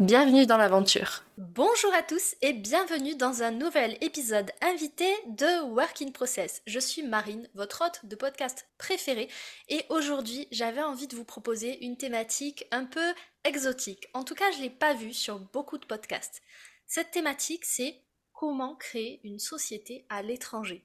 Bienvenue dans l'aventure. Bonjour à tous et bienvenue dans un nouvel épisode invité de Work in Process. Je suis Marine, votre hôte de podcast préféré et aujourd'hui j'avais envie de vous proposer une thématique un peu exotique. En tout cas je ne l'ai pas vue sur beaucoup de podcasts. Cette thématique c'est comment créer une société à l'étranger.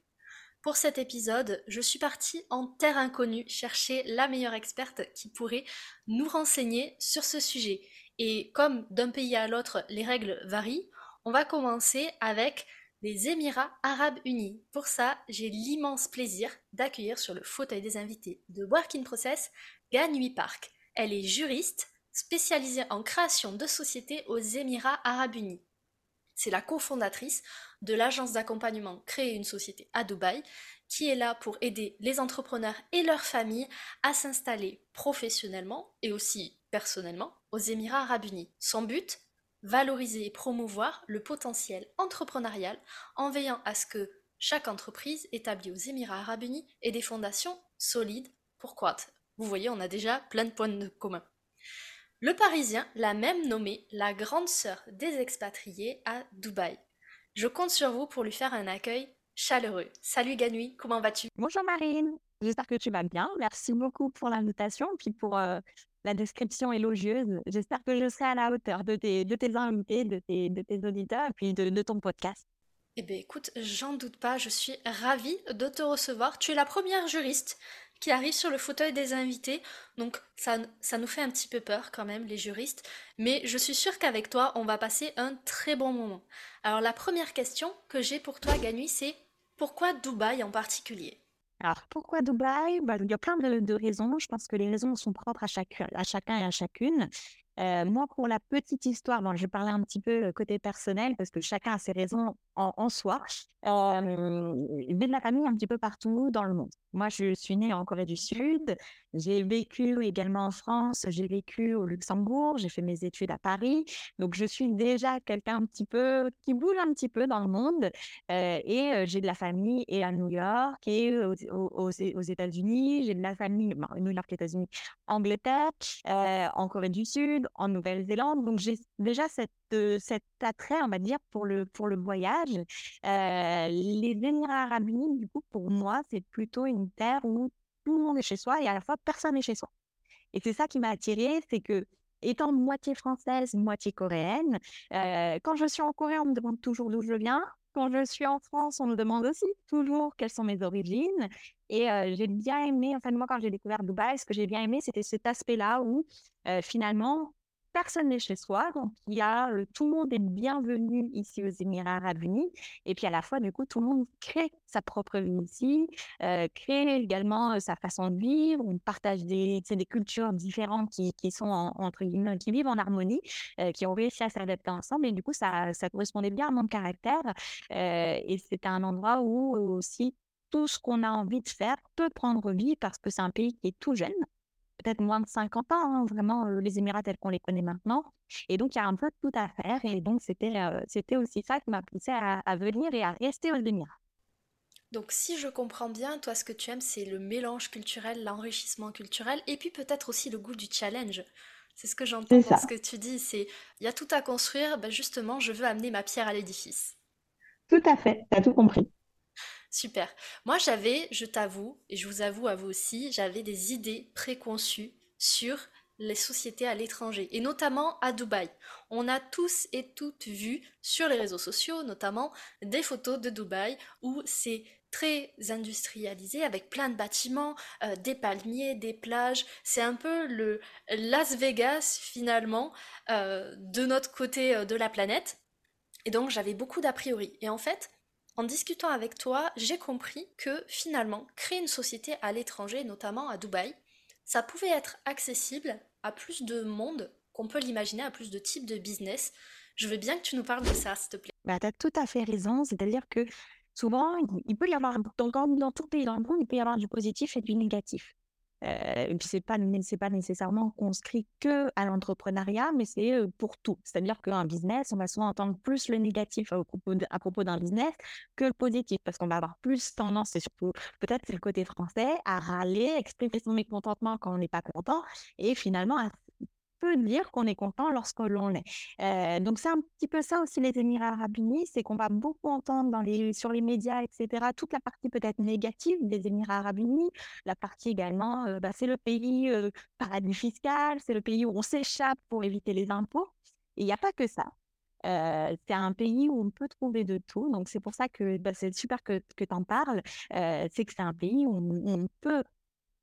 Pour cet épisode, je suis partie en terre inconnue chercher la meilleure experte qui pourrait nous renseigner sur ce sujet. Et comme d'un pays à l'autre, les règles varient, on va commencer avec les Émirats arabes unis. Pour ça, j'ai l'immense plaisir d'accueillir sur le fauteuil des invités de Work Process Ganui Park. Elle est juriste spécialisée en création de sociétés aux Émirats arabes unis. C'est la cofondatrice de l'agence d'accompagnement Créer une société à Dubaï, qui est là pour aider les entrepreneurs et leurs familles à s'installer professionnellement et aussi personnellement aux Émirats arabes unis. Son but Valoriser et promouvoir le potentiel entrepreneurial en veillant à ce que chaque entreprise établie aux Émirats arabes unis ait des fondations solides pour croître. Vous voyez, on a déjà plein de points de commun. Le Parisien l'a même nommée la grande sœur des expatriés à Dubaï. Je compte sur vous pour lui faire un accueil chaleureux. Salut Ganui, comment vas-tu? Bonjour Marine, j'espère que tu vas bien. Merci beaucoup pour l'invitation puis pour euh, la description élogieuse. J'espère que je serai à la hauteur de tes, de tes invités, de tes, de auditeurs, et puis de, ton podcast. Eh bien, écoute, j'en doute pas, je suis ravie de te recevoir. Tu es la première juriste qui arrive sur le fauteuil des invités, donc ça, ça nous fait un petit peu peur quand même, les juristes, mais je suis sûre qu'avec toi, on va passer un très bon moment. Alors, la première question que j'ai pour toi, Ganui, c'est pourquoi Dubaï en particulier? Alors, pourquoi Dubaï? Bah, Il y a plein de, raisons. Je pense que les raisons sont propres à, chacun et à chacune. Euh, moi, pour la petite histoire, je vais parler un petit peu côté personnel parce que chacun a ses raisons en, soi. Euh, j'ai de la famille un petit peu partout dans le monde. Moi, je suis née en Corée du Sud. J'ai vécu également en France. J'ai vécu au Luxembourg. J'ai fait mes études à Paris. Donc, je suis déjà quelqu'un un petit peu qui bouge un petit peu dans le monde. Euh, et euh, j'ai de la famille et à New York et aux, États-Unis. J'ai de la famille, bon, New York, États-Unis, Angleterre, euh, en Corée du Sud, en Nouvelle-Zélande. Donc, j'ai déjà cette, cet attrait, on va dire, pour le, pour le voyage. les Émirats arabes unis, du coup, pour moi, c'est plutôt une terre où tout le monde est chez soi et à la fois personne n'est chez soi. Et c'est ça qui m'a attirée, c'est que étant moitié française, moitié coréenne, euh, quand je suis en Corée, on me demande toujours d'où je viens. Quand je suis en France, on me demande aussi toujours quelles sont mes origines. Et euh, j'ai bien aimé, enfin moi quand j'ai découvert Dubaï, ce que j'ai bien aimé, c'était cet aspect-là où euh, finalement personne n'est chez soi. Donc, il y a, tout le monde est bienvenu ici aux Émirats arabes unis. Et puis, à la fois, du coup, tout le monde crée sa propre vie ici, euh, crée également sa façon de vivre. On partage des, des cultures différentes qui, qui sont, entre guillemets, qui vivent en harmonie, qui ont réussi à s'adapter ensemble. Et du coup, ça, ça correspondait bien à mon caractère. et c'était un endroit où aussi tout ce qu'on a envie de faire peut prendre vie parce que c'est un pays qui est tout jeune peut-être moins de 50 ans, hein, vraiment, les Émirats tels qu'on les connaît maintenant. Et donc, il y a un peu tout à faire. Et donc, c'était c'était aussi ça qui m'a poussé à, venir et à rester aux Émirats. Donc, si je comprends bien, toi, ce que tu aimes, c'est le mélange culturel, l'enrichissement culturel, et puis peut-être aussi le goût du challenge. C'est ce que j'entends dans ce que tu dis. C'est il y a tout à construire. Ben justement, je veux amener ma pierre à l'édifice. Tout à fait. Tu as tout compris. Super. Moi, j'avais, je t'avoue, et je vous avoue à vous aussi, j'avais des idées préconçues sur les sociétés à l'étranger, et notamment à Dubaï. On a tous et toutes vu sur les réseaux sociaux, notamment, des photos de Dubaï où c'est très industrialisé avec plein de bâtiments, euh, des palmiers, des plages. C'est un peu le Las Vegas finalement euh, de notre côté euh, de la planète. Et donc j'avais beaucoup d'a priori. Et en fait, en discutant avec toi, j'ai compris que finalement, créer une société à l'étranger, notamment à Dubaï, ça pouvait être accessible à plus de monde qu'on peut l'imaginer à plus de types de business. Je veux bien que tu nous parles de ça, s'il te plaît. Bah, tu as tout à fait raison. C'est-à-dire que souvent, il peut y avoir, dans, dans tout pays dans le monde, il peut y avoir du positif et du négatif. Euh, et puis c'est pas c'est pas nécessairement conscrit que à l'entrepreneuriat, mais c'est pour tout. C'est-à-dire qu'un business, on va souvent entendre plus le négatif à propos, à propos d'un business que le positif, parce qu'on va avoir plus tendance, et surtout peut-être c'est le côté français, à râler, exprimer son mécontentement quand on n'est pas content, et finalement à peut dire qu'on est content lorsque l'on l'est. Euh, donc c'est un petit peu ça aussi les Émirats arabes unis, c'est qu'on va beaucoup entendre dans les, sur les médias, etc., toute la partie peut-être négative des Émirats arabes unis, la partie également, euh, bah, c'est le pays euh, paradis fiscal, c'est le pays où on s'échappe pour éviter les impôts. Il n'y a pas que ça. c'est un pays où on peut trouver de tout. Donc, c'est pour ça que bah, c'est super que tu en parles. c'est que c'est un pays où on, peut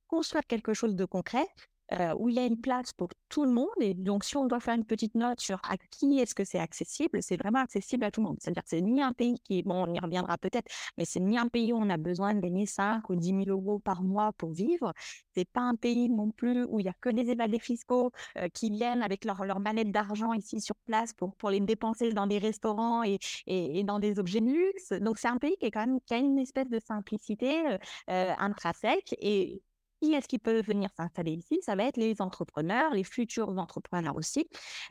construire quelque chose de concret euh, où il y a une place pour tout le monde. Et donc, si on doit faire une petite note sur à qui est-ce que c'est accessible, c'est vraiment accessible à tout le monde. C'est-à-dire que c'est ni un pays qui, bon, on y reviendra peut-être, mais c'est ni un pays où on a besoin de gagner 5 ou 10 000 euros par mois pour vivre. C'est pas un pays non plus où il y a que des évadés fiscaux euh, qui viennent avec leur, leur manette d'argent ici sur place pour, pour les dépenser dans des restaurants et, et, dans des objets de luxe. Donc, c'est un pays qui est quand même, qui a une espèce de simplicité euh, euh intrinsèque et qui est-ce qui peut venir s'installer ici? Ça va être les entrepreneurs, les futurs entrepreneurs aussi.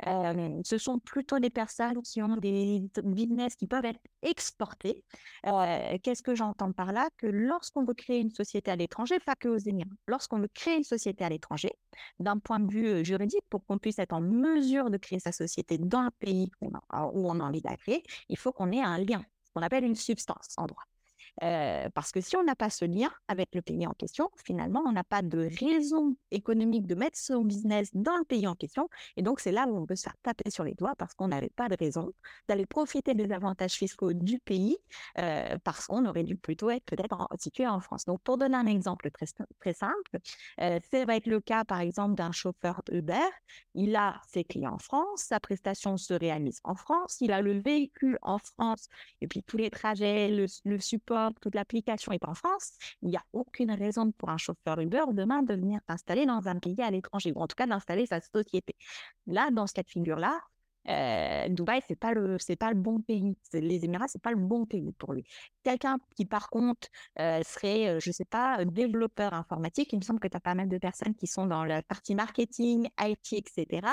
Euh, ce sont plutôt des personnes qui ont des business qui peuvent être exportés. Euh, qu'est-ce que j'entends par là? Que lorsqu'on veut créer une société à l'étranger, pas que aux Émirats, lorsqu'on veut créer une société à l'étranger, d'un point de vue euh, juridique, pour qu'on puisse être en mesure de créer sa société dans le pays où on a envie de la créer, il faut qu'on ait un lien, ce qu'on appelle une substance en droit. Parce que si on n'a pas ce lien avec le pays en question, finalement, on n'a pas de raison économique de mettre son business dans le pays en question. Et donc, c'est là où on peut se faire taper sur les doigts parce qu'on n'avait pas de raison d'aller profiter des avantages fiscaux du pays parce qu'on aurait dû plutôt être peut-être situé en France. Donc, pour donner un exemple très, simple, ça va être le cas, par exemple, d'un chauffeur Uber. Il a ses clients en France, sa prestation se réalise en France, il a le véhicule en France et puis tous les trajets, le support, toute l'application est en France, il n'y a aucune raison pour un chauffeur Uber demain de venir s'installer dans un pays à l'étranger, ou en tout cas d'installer sa société. Là, dans ce cas de figure-là, euh, Dubaï, c'est pas le, c'est pas le bon pays. Les Émirats, c'est pas le bon pays pour lui. Quelqu'un qui, par contre, euh, serait, je sais pas, développeur informatique, il me semble que tu as pas mal de personnes qui sont dans la partie marketing, IT, etc.,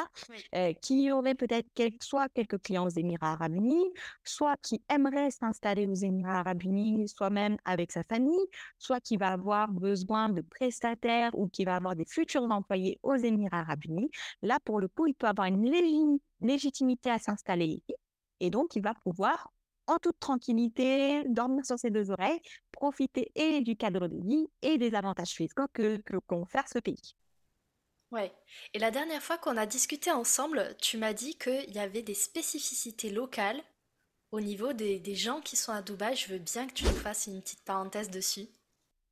qui auraient peut-être soit quelques clients aux Émirats Arabes Unis, soit qui aimeraient s'installer aux Émirats Arabes Unis, soit même avec sa famille, soit qui va avoir besoin de prestataires ou qui va avoir des futurs employés aux Émirats Arabes Unis. Là, pour le coup, il peut avoir une légitimité à s'installer ici. Et donc, il va pouvoir, en toute tranquillité, dormir sur ses deux oreilles, profiter et du cadre de vie et des avantages fiscaux que, que confère ce pays. Ouais. Et la dernière fois qu'on a discuté ensemble, tu m'as dit qu'il y avait des spécificités locales au niveau des, des gens qui sont à Dubaï. Je veux bien que tu nous fasses une petite parenthèse dessus.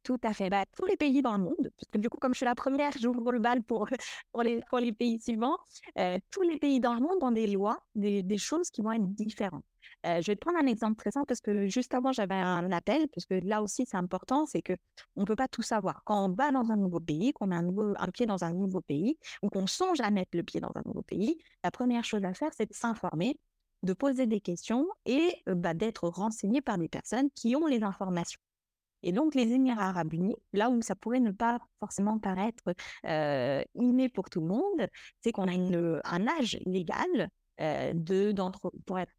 Tout à fait. Bah, tous les pays dans le monde, parce que du coup, comme je suis la première, j'ouvre le bal pour, pour, les, pour les pays suivants. Euh, tous les pays dans le monde ont des lois, des, des choses qui vont être différentes. Euh, je vais te prendre un exemple très simple parce que juste avant, j'avais un appel, parce que là aussi, c'est important, c'est qu'on ne peut pas tout savoir. Quand on va dans un nouveau pays, qu'on a un, nouveau, un pied dans un nouveau pays, ou qu'on songe à mettre le pied dans un nouveau pays, la première chose à faire, c'est de s'informer, de poser des questions et euh, bah, d'être renseigné par des personnes qui ont les informations. Et donc, les Émirats arabes unis, là où ça pourrait ne pas forcément paraître euh, inné pour tout le monde, c'est qu'on a une, un âge légal euh,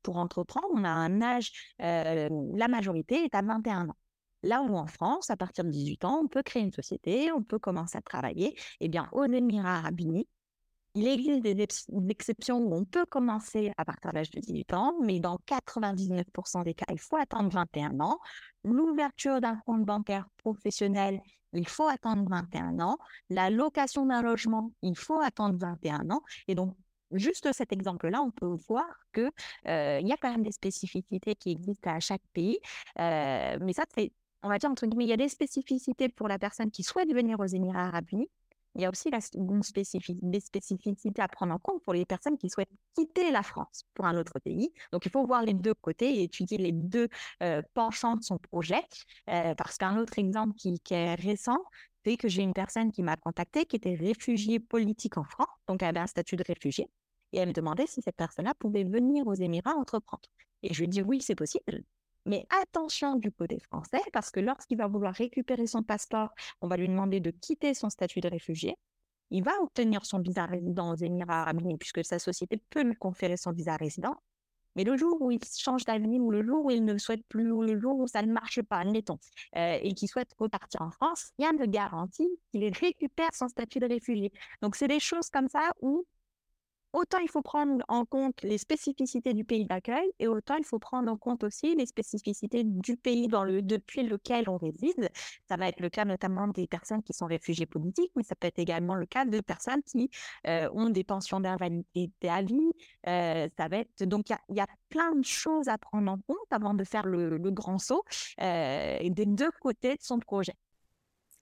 pour entreprendre. On a un âge, euh, la majorité est à 21 ans. Là où en France, à partir de 18 ans, on peut créer une société, on peut commencer à travailler. Eh bien, aux Émirats arabes unis, il existe des, exceptions où on peut commencer à partir de l'âge de 18 ans, mais dans 99% des cas, il faut attendre 21 ans. L'ouverture d'un compte bancaire professionnel, il faut attendre 21 ans. La location d'un logement, il faut attendre 21 ans. Et donc, juste cet exemple-là, on peut voir qu'il euh, y a quand même des spécificités qui existent à chaque pays. Euh, mais ça, on va dire, entre guillemets, il y a des spécificités pour la personne qui souhaite venir aux Émirats arabes unis il y a aussi la, spécificités à prendre en compte pour les personnes qui souhaitent quitter la France pour un autre pays. Donc, il faut voir les deux côtés et étudier les deux euh, penchants de son projet. Euh, parce qu'un autre exemple qui, est récent, c'est que j'ai une personne qui m'a contacté qui était réfugiée politique en France, donc elle avait un statut de réfugié. Et elle me demandait si cette personne-là pouvait venir aux Émirats entreprendre. Et je lui ai dit oui, c'est possible. Mais attention du côté français, parce que lorsqu'il va vouloir récupérer son passeport, on va lui demander de quitter son statut de réfugié. Il va obtenir son visa résident aux Émirats arabes unis, puisque sa société peut lui conférer son visa résident. Mais le jour où il change d'avis, ou le jour où il ne souhaite plus, ou le jour où ça ne marche pas, admettons, euh, et qu'il souhaite repartir en France, rien ne garantit qu'il récupère son statut de réfugié. Donc, c'est des choses comme ça où autant il faut prendre en compte les spécificités du pays d'accueil et autant il faut prendre en compte aussi les spécificités du pays depuis lequel on réside. Ça va être le cas notamment des personnes qui sont réfugiés politiques, mais ça peut être également le cas de personnes qui euh, ont des pensions d'invalidité à vie. Euh, ça va être donc il y, a plein de choses à prendre en compte avant de faire le, grand saut euh, des deux côtés de son projet.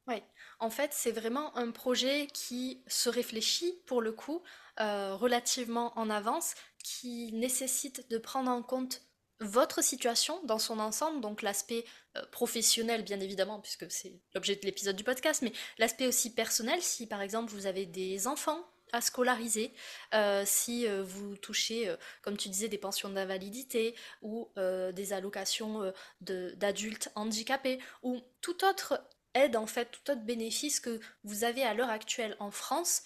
Oui, en fait, c'est vraiment un projet qui se réfléchit pour le coup euh, relativement en avance, qui nécessite de prendre en compte votre situation dans son ensemble, donc l'aspect euh, professionnel bien évidemment, puisque c'est l'objet de l'épisode du podcast, mais l'aspect aussi personnel, si par exemple vous avez des enfants à scolariser, euh, si vous touchez, comme tu disais, des pensions d'invalidité ou des allocations d'adultes handicapés ou tout autre aide en fait, tout autre bénéfice que vous avez à l'heure actuelle en France,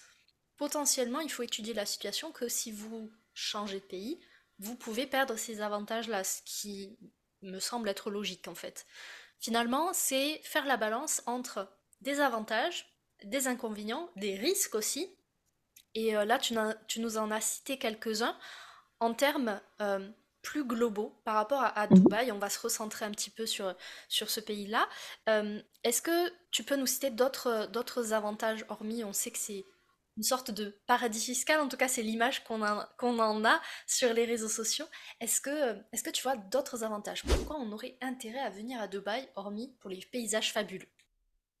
potentiellement, il faut étudier la situation que si vous changez de pays, vous pouvez perdre ces avantages-là, ce qui me semble être logique en fait. Finalement, c'est faire la balance entre des avantages, des inconvénients, des risques aussi. Et euh, là, tu, nous en as cité quelques-uns en termes euh, plus globaux par rapport à, mhm. Dubaï. On va se recentrer un petit peu sur, sur ce pays-là. Euh, est-ce que tu peux nous citer d'autres avantages, hormis on sait que c'est une sorte de paradis fiscal, en tout cas c'est l'image qu'on en a sur les réseaux sociaux. Est-ce que, est que tu vois d'autres avantages? Pourquoi on aurait intérêt à venir à Dubaï, hormis pour les paysages fabuleux?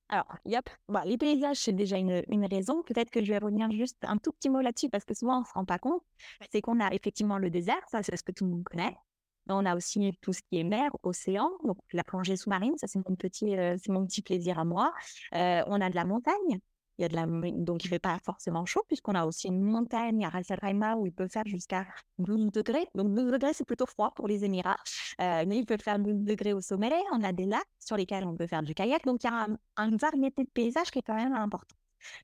Alors, yep. Bah, les paysages, c'est déjà une, raison. Peut-être que je vais revenir juste un tout petit mot là-dessus parce que souvent on ne se rend pas compte. C'est qu'on a effectivement le désert, ça c'est ce que tout le monde connaît. Mais on a aussi tout ce qui est mer, océan, donc la plongée sous-marine, ça c'est mon petit, euh, c'est mon petit plaisir à moi. Euh, on a de la montagne, il y a de la... Donc, il ne fait pas forcément chaud, puisqu'on a aussi une montagne à Ras où il peut faire jusqu'à 12 degrés. Donc, 12 degrés, c'est plutôt froid pour les Émirats. Euh, mais il peut faire 12 degrés au sommet. On a des lacs sur lesquels on peut faire du kayak. Donc, il y a un, une variété de paysages qui est quand même important.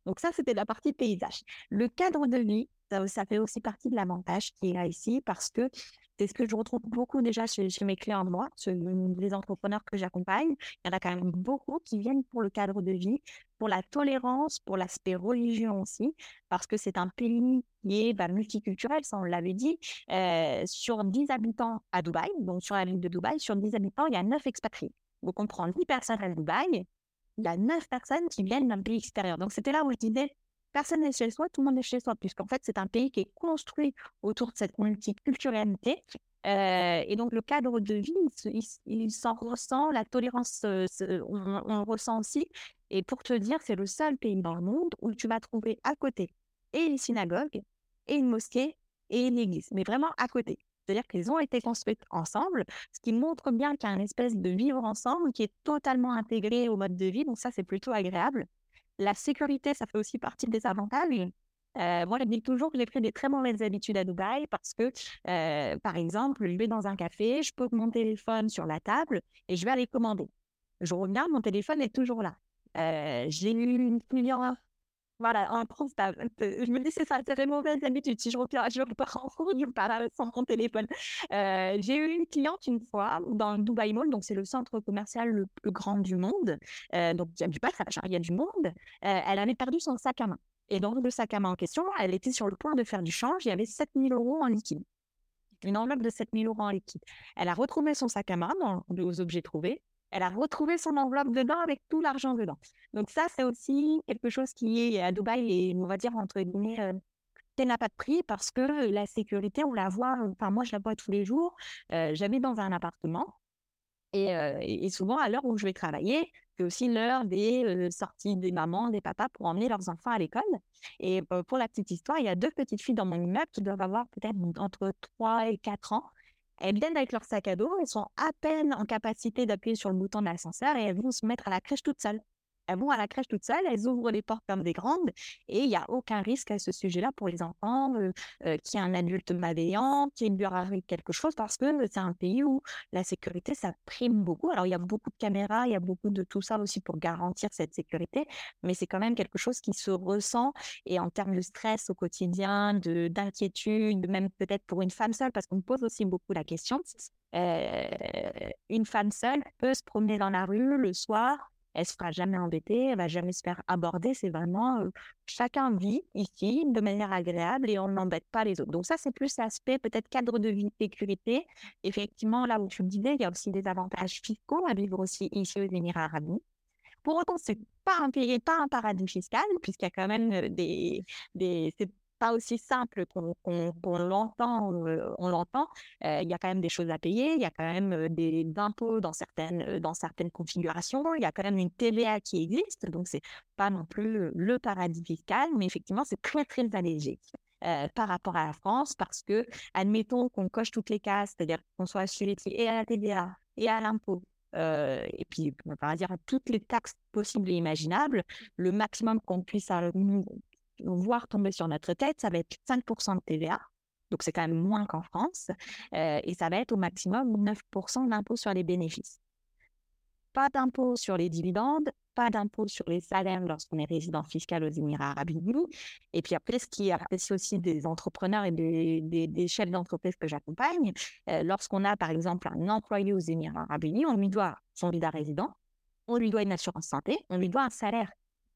Donc, ça, c'était la partie paysage. Le cadre de vie, ça, fait aussi partie de l'avantage qui est là ici, parce que c'est ce que je retrouve beaucoup déjà chez, mes clients de moi, les entrepreneurs que j'accompagne. Il y en a quand même beaucoup qui viennent pour le cadre de vie, pour la tolérance, pour l'aspect religieux aussi, parce que c'est un pays qui est bah, multiculturel, ça on l'avait dit. Euh, sur 10 habitants à Dubaï, donc sur la ville de Dubaï, sur 10 habitants, il y a 9 expatriés. Donc on prend 10 personnes à Dubaï, il y a 9 personnes qui viennent d'un pays extérieur. Donc c'était là où je disais, personne n'est chez soi, tout le monde est chez soi, puisqu'en fait, c'est un pays qui est construit autour de cette multiculturalité. Euh, et donc, le cadre de vie, il, s'en ressent, la tolérance, on, on, ressent aussi. Et pour te dire, c'est le seul pays dans le monde où tu vas trouver à côté et une synagogue, et une mosquée, et une église, mais vraiment à côté. C'est-à-dire qu'elles ont été construites ensemble, ce qui montre bien qu'il y a une espèce de vivre ensemble qui est totalement intégré au mode de vie. Donc ça, c'est plutôt agréable. La sécurité, ça fait aussi partie des avantages. Euh, moi, je dis toujours que j'ai pris des très mauvaises habitudes à Dubaï parce que, euh, par exemple, je vais dans un café, je pose mon téléphone sur la table et je vais aller commander. Je regarde, mon téléphone est toujours là. Euh, j'ai eu une voilà, un prof, je me dis, c'est ça, c'est très mauvaise habitude. Si je repars, je en cours, je repars sans mon téléphone. Euh, j'ai eu une cliente une fois dans le Dubai Mall, donc c'est le centre commercial le plus grand du monde. Euh, donc, il y a du passage, il y a du monde. Euh, elle avait perdu son sac à main. Et dans le sac à main en question, elle était sur le point de faire du change. Il y avait 7000 euros en liquide. Une enveloppe de 7000 euros en liquide. Elle a retrouvé son sac à main dans les objets trouvés elle a retrouvé son enveloppe dedans avec tout l'argent dedans. Donc ça, c'est aussi quelque chose qui est à Dubaï et on va dire entre guillemets, euh, n'a pas de prix parce que la sécurité, on la voit, enfin moi je la vois tous les jours. Euh, J'habite dans un appartement et, euh, et, souvent à l'heure où je vais travailler, c'est aussi l'heure des euh, sorties des mamans, des papas pour emmener leurs enfants à l'école. Et pour la petite histoire, il y a deux petites filles dans mon immeuble qui doivent avoir peut-être entre 3 et 4 ans. Elles viennent avec leur sac à dos, elles sont à peine en capacité d'appuyer sur le bouton de l'ascenseur et elles vont se mettre à la crèche toutes seules. Elles vont à la crèche toutes seules, elles ouvrent les portes comme des grandes et il n'y a aucun risque à ce sujet-là pour les enfants, euh, euh, qu'il y ait un adulte malveillant, qu'il lui arrive quelque chose parce que c'est un pays où la sécurité, ça prime beaucoup. Alors, il y a beaucoup de caméras, il y a beaucoup de tout ça aussi pour garantir cette sécurité, mais c'est quand même quelque chose qui se ressent et en termes de stress au quotidien, de d'inquiétude, même peut-être pour une femme seule, parce qu'on me pose aussi beaucoup la question. Euh, une femme seule peut se promener dans la rue le soir, elle se fera jamais embêter, elle va jamais se faire aborder. C'est vraiment chacun vit ici de manière agréable et on n'embête pas les autres. Donc ça, c'est plus l'aspect peut-être cadre de vie, sécurité. Effectivement, là où tu me disais, il y a aussi des avantages fiscaux à vivre aussi ici aux Émirats arabes unis. Pour autant, c'est pas un pays, pas un paradis fiscal, puisqu'il y a quand même des, des pas aussi simple qu'on l'entend. on l'entend. il y a quand même des choses à payer. Il y a quand même des impôts dans certaines dans certaines configurations. Il y a quand même une TVA qui existe. Donc c'est pas non plus le paradis fiscal, mais effectivement c'est très très allégé. par rapport à la France, parce que, admettons qu'on coche toutes les cases, c'est-à-dire qu'on soit assujetti et à la TVA et à l'impôt, et puis on va dire à toutes les taxes possibles et imaginables, le maximum qu'on puisse voir tomber sur notre tête, ça va être 5% de TVA. Donc, c'est quand même moins qu'en France. Euh, et ça va être au maximum 9% d'impôt sur les bénéfices. Pas d'impôt sur les dividendes, pas d'impôt sur les salaires lorsqu'on est résident fiscal aux Émirats arabes unis. Et puis après, ce qui apprécie aussi des entrepreneurs et des, chefs d'entreprise que j'accompagne, euh, lorsqu'on a par exemple un employé aux Émirats arabes unis, on lui doit son visa résident, on lui doit une assurance santé, on lui doit un salaire.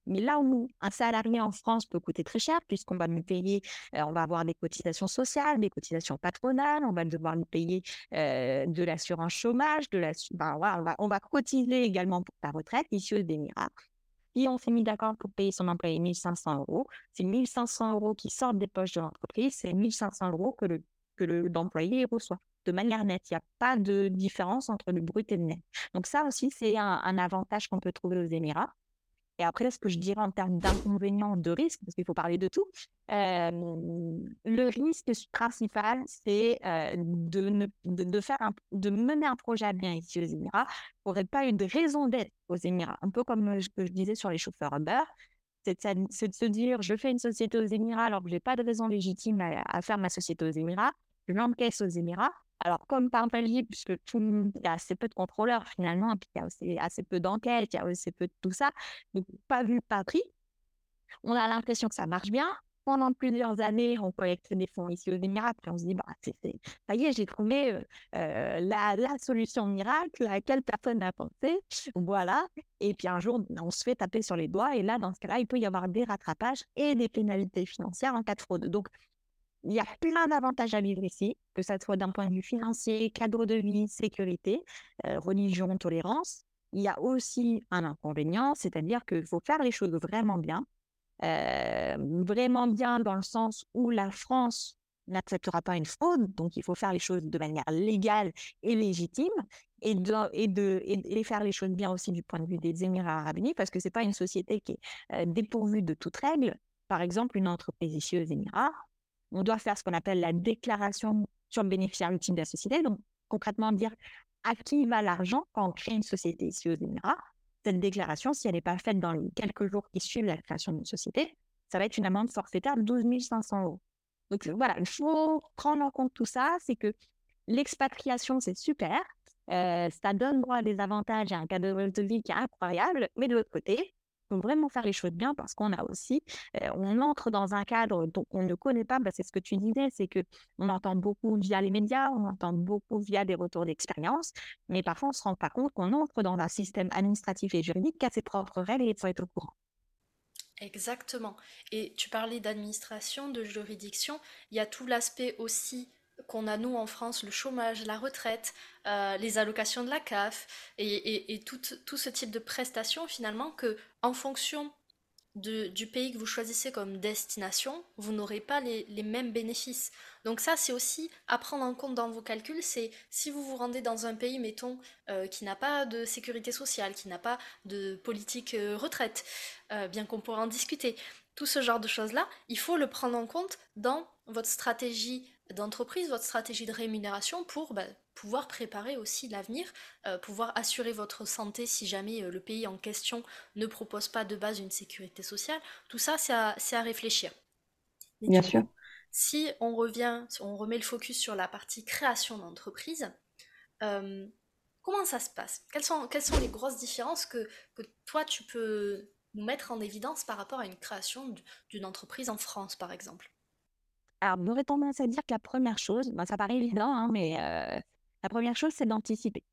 Mais là où un salarié en France peut coûter très cher, puisqu'on va lui payer, euh, on va avoir des cotisations sociales, des cotisations patronales, on va devoir lui payer euh, de l'assurance chômage, de on, va, on va cotiser également pour ta retraite ici aux Émirats. Et on s'est mis d'accord pour payer son employé 1500 euros. C'est 1500 euros qui sortent des poches de l'entreprise, c'est 1500 euros que le que l'employé reçoit de manière nette. Il n'y a pas de différence entre le brut et le net. Donc ça aussi, c'est un avantage qu'on peut trouver aux Émirats. Et après, ce que je dirais en termes d'inconvénients, de risques, parce qu'il faut parler de tout, le risque principal, c'est de, de, faire de mener un projet à bien ici aux Émirats. N'y aurait pas une raison d'être aux Émirats. Un peu comme ce que je disais sur les chauffeurs Uber. C'est de, se dire, je fais une société aux Émirats alors que je n'ai pas de raison légitime à, à, faire ma société aux Émirats. Je l'encaisse aux Émirats. Alors, comme par palier, puisque il y a assez peu de contrôleurs finalement, puis il y a aussi assez peu d'enquêtes, il y a aussi peu de tout ça, donc pas vu, pas pris. On a l'impression que ça marche bien. Pendant plusieurs années, on collecte des fonds ici aux Émirats, puis on se dit, bah, ça y est, j'ai trouvé euh, la, la, solution miracle à laquelle personne n'a pensé. Voilà. Et puis un jour, on se fait taper sur les doigts, et là, dans ce cas-là, il peut y avoir des rattrapages et des pénalités financières en cas de fraude. Donc, il y a plein d'avantages à vivre ici, que ce soit d'un point de vue financier, cadre de vie, sécurité, euh, religion, tolérance. Il y a aussi un inconvénient, c'est-à-dire qu'il faut faire les choses vraiment bien. Euh, vraiment bien dans le sens où la France n'acceptera pas une fraude, donc il faut faire les choses de manière légale et légitime, et, de, et, de, et, faire les choses bien aussi du point de vue des Émirats arabes unis, parce que ce n'est pas une société qui est euh, dépourvue de toute règle. Par exemple, une entreprise ici aux Émirats, on doit faire ce qu'on appelle la déclaration sur le bénéficiaire ultime de la société. Donc, concrètement, dire à qui va l'argent quand on crée une société ici aux Émirats. Cette déclaration, si elle n'est pas faite dans les quelques jours qui suivent la création d'une société, ça va être une amende forfaitaire de 12 500 euros. Donc voilà, il faut prendre en compte tout ça. C'est que l'expatriation, c'est super. Euh, ça donne droit à des avantages et un cadre de vie qui est incroyable. Mais de l'autre côté, faut vraiment faire les choses bien parce qu'on a aussi, on entre dans un cadre dont on ne connaît pas. Bah, c'est ce que tu disais, c'est que on entend beaucoup via les médias, on entend beaucoup via des retours d'expérience, mais parfois on se rend pas compte qu'on entre dans un système administratif et juridique qui a ses propres règles et il faut être au courant. Exactement. Et tu parlais d'administration, de juridiction. Il y a tout l'aspect aussi qu'on a nous en France, le chômage, la retraite, euh, les allocations de la CAF et, tout, ce type de prestations finalement que en fonction du pays que vous choisissez comme destination, vous n'aurez pas les, mêmes bénéfices. Donc ça, c'est aussi à prendre en compte dans vos calculs, c'est si vous vous rendez dans un pays, mettons, euh, qui n'a pas de sécurité sociale, qui n'a pas de politique euh, retraite, bien qu'on pourra en discuter, tout ce genre de choses-là, il faut le prendre en compte dans votre stratégie d'entreprise, votre stratégie de rémunération pour bah, pouvoir préparer aussi l'avenir, euh, pouvoir assurer votre santé si jamais euh, le pays en question ne propose pas de base une sécurité sociale. Tout ça, c'est à, réfléchir. Bien sûr. Si on revient, on remet le focus sur la partie création d'entreprise, euh, comment ça se passe? Quelles sont, quelles sont les grosses différences que, que toi tu peux nous mettre en évidence par rapport à une création d'une entreprise en France, par exemple? Alors, j'aurais tendance à dire que la première chose, bah, ça paraît évident, hein, mais la première chose, c'est d'anticiper.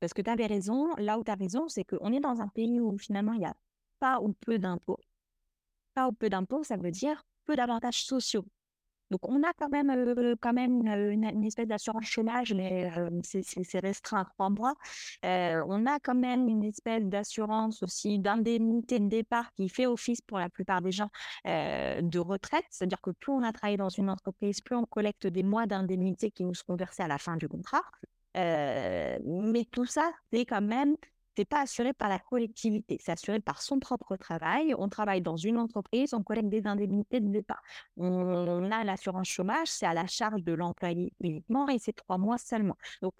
Parce que tu avais raison, là où tu as raison, c'est qu'on est dans un pays où finalement il n'y a pas ou peu d'impôts. Pas ou peu d'impôts, ça veut dire peu d'avantages sociaux. Donc, on a quand même, quand même une, espèce d'assurance chômage, mais c'est restreint à trois mois. on a quand même une espèce d'assurance aussi d'indemnité de départ qui fait office pour la plupart des gens de retraite. C'est-à-dire que plus on a travaillé dans une entreprise, plus on collecte des mois d'indemnité qui nous seront versés à la fin du contrat. mais tout ça, c'est quand même c'est pas assuré par la collectivité, c'est assuré par son propre travail. On travaille dans une entreprise, on collecte des indemnités de départ. On, a l'assurance chômage, c'est à la charge de l'employé uniquement et c'est trois mois seulement. Donc,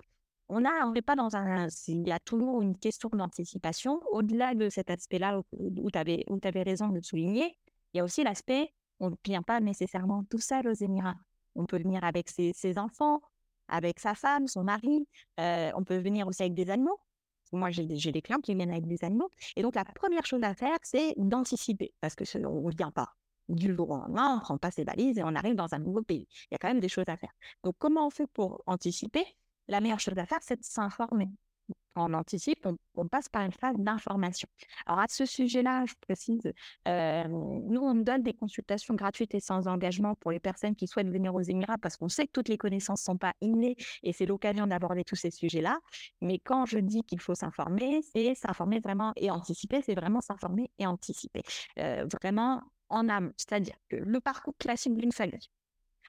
on n'est pas dans un, il y a toujours une question d'anticipation. Au-delà de cet aspect-là où, tu avais, avais raison de souligner, il y a aussi l'aspect, on ne vient pas nécessairement tout seul aux Émirats. On peut venir avec ses, enfants, avec sa femme, son mari. Euh, on peut venir aussi avec des animaux moi, j'ai des clients qui viennent avec des animaux. Et donc, la première chose à faire, c'est d'anticiper, parce que ne vient pas du jour au lendemain, on ne prend pas ses valises et on arrive dans un nouveau pays. Il y a quand même des choses à faire. Donc, comment on fait pour anticiper? La meilleure chose à faire, c'est de s'informer on anticipe, on, passe par une phase d'information. Alors à ce sujet-là, je précise, euh, nous on donne des consultations gratuites et sans engagement pour les personnes qui souhaitent venir aux Émirats parce qu'on sait que toutes les connaissances ne sont pas innées et c'est l'occasion d'aborder tous ces sujets-là. Mais quand je dis qu'il faut s'informer, c'est s'informer vraiment et anticiper, c'est vraiment s'informer et anticiper. Euh, vraiment en âme, c'est-à-dire que le parcours classique d'une famille.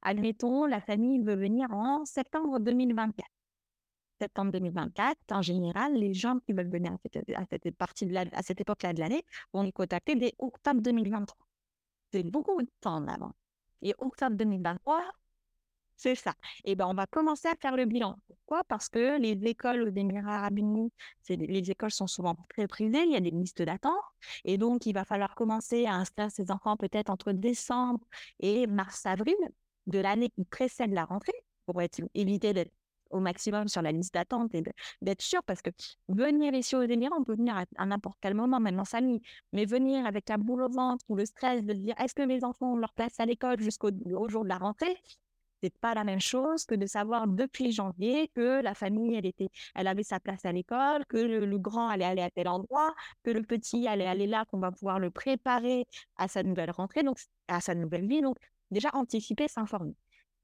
Admettons, la famille veut venir en septembre 2024 septembre 2024, en général, les gens qui veulent venir à cette, partie de à cette époque-là de l'année vont les contacter dès octobre 2023. C'est beaucoup de temps en avant. Et octobre 2023, c'est ça. Et eh ben, on va commencer à faire le bilan. Pourquoi? Parce que les écoles aux Émirats arabes unis, les écoles sont souvent très privées, il y a des listes d'attente. Et donc, il va falloir commencer à inscrire ses enfants peut-être entre décembre et mars-avril de l'année qui précède la rentrée pour éviter d'être au maximum sur la liste d'attente et d'être sûr parce que venir ici aux Émirats, on peut venir à, n'importe quel moment, même en famille, mais venir avec la boule au ventre ou le stress de dire est-ce que mes enfants ont leur place à l'école jusqu'au jour de la rentrée? C'est pas la même chose que de savoir depuis janvier que la famille, elle était, elle avait sa place à l'école, que le, grand allait aller à tel endroit, que le petit allait aller là, qu'on va pouvoir le préparer à sa nouvelle rentrée, donc à sa nouvelle vie. Donc, déjà anticiper, s'informer